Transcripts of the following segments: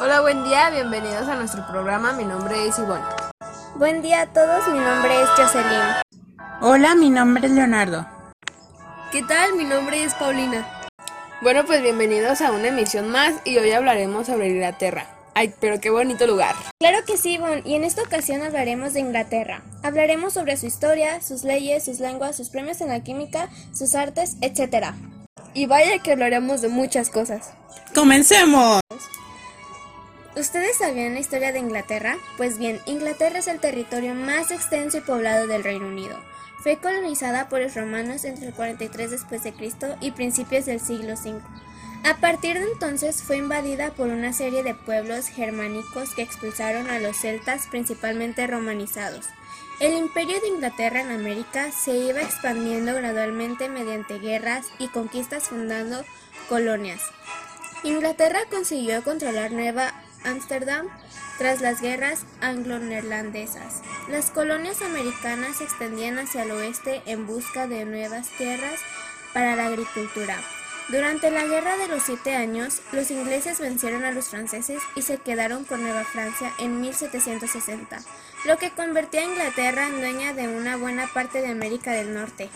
Hola, buen día, bienvenidos a nuestro programa. Mi nombre es Ivonne. Buen día a todos, mi nombre es Jocelyn. Hola, mi nombre es Leonardo. ¿Qué tal? Mi nombre es Paulina. Bueno, pues bienvenidos a una emisión más y hoy hablaremos sobre Inglaterra. Ay, pero qué bonito lugar. Claro que sí, Ivonne, y en esta ocasión hablaremos de Inglaterra. Hablaremos sobre su historia, sus leyes, sus lenguas, sus premios en la química, sus artes, etc. Y vaya que hablaremos de muchas cosas. ¡Comencemos! ¿Ustedes sabían la historia de Inglaterra? Pues bien, Inglaterra es el territorio más extenso y poblado del Reino Unido. Fue colonizada por los romanos entre el 43 después de Cristo y principios del siglo V. A partir de entonces fue invadida por una serie de pueblos germánicos que expulsaron a los celtas principalmente romanizados. El imperio de Inglaterra en América se iba expandiendo gradualmente mediante guerras y conquistas fundando colonias. Inglaterra consiguió controlar Nueva Ámsterdam tras las guerras anglo-neerlandesas. Las colonias americanas se extendían hacia el oeste en busca de nuevas tierras para la agricultura. Durante la Guerra de los Siete Años, los ingleses vencieron a los franceses y se quedaron con Nueva Francia en 1760, lo que convertía a Inglaterra en dueña de una buena parte de América del Norte.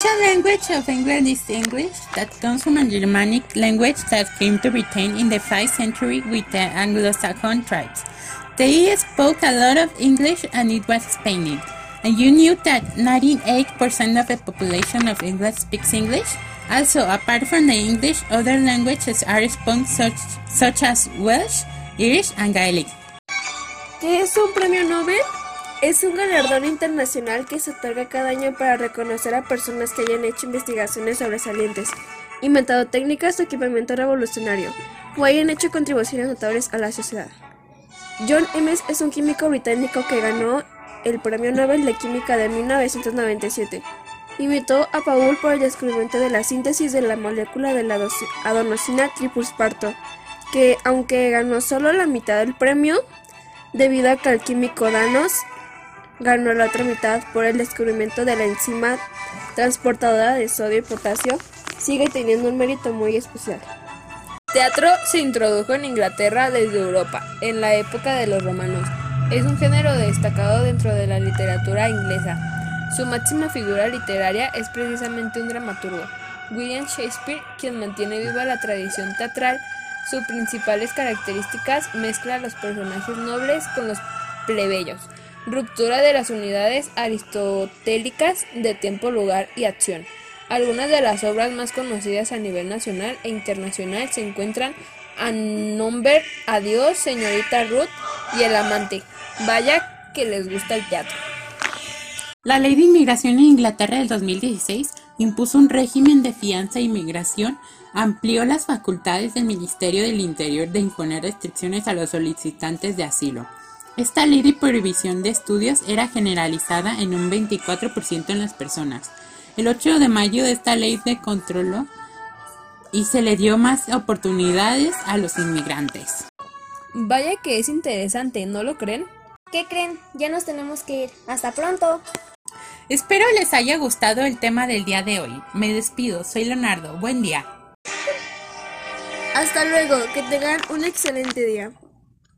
The language of England is English, that comes from a Germanic language that came to Britain in the 5th century with the Anglo-Saxon tribes. They spoke a lot of English and it was Spanish. And you knew that 98% of the population of England speaks English? Also, apart from the English, other languages are spoken such, such as Welsh, Irish, and Gaelic. ¿Qué es un premio Nobel? Es un galardón internacional que se otorga cada año para reconocer a personas que hayan hecho investigaciones sobresalientes, inventado técnicas o equipamiento revolucionario, o hayan hecho contribuciones notables a la sociedad. John Emmes es un químico británico que ganó el Premio Nobel de Química de 1997. Imitó a Paul por el descubrimiento de la síntesis de la molécula de la adenosina trifosfato, que aunque ganó solo la mitad del premio, debido a que el químico Danos ganó la otra mitad por el descubrimiento de la enzima transportadora de sodio y potasio, sigue teniendo un mérito muy especial. Teatro se introdujo en Inglaterra desde Europa, en la época de los romanos. Es un género destacado dentro de la literatura inglesa. Su máxima figura literaria es precisamente un dramaturgo, William Shakespeare, quien mantiene viva la tradición teatral. Sus principales características mezcla los personajes nobles con los plebeyos, ruptura de las unidades aristotélicas de tiempo, lugar y acción. Algunas de las obras más conocidas a nivel nacional e internacional se encuentran a Nombre, Adiós, Señorita Ruth y El Amante. Vaya que les gusta el teatro. La Ley de Inmigración en Inglaterra del 2016 impuso un régimen de fianza e inmigración, amplió las facultades del Ministerio del Interior de imponer restricciones a los solicitantes de asilo. Esta ley de prohibición de estudios era generalizada en un 24% en las personas. El 8 de mayo de esta ley se controló y se le dio más oportunidades a los inmigrantes. Vaya que es interesante, ¿no lo creen? ¿Qué creen? Ya nos tenemos que ir. Hasta pronto. Espero les haya gustado el tema del día de hoy. Me despido, soy Leonardo. Buen día. Hasta luego, que tengan un excelente día.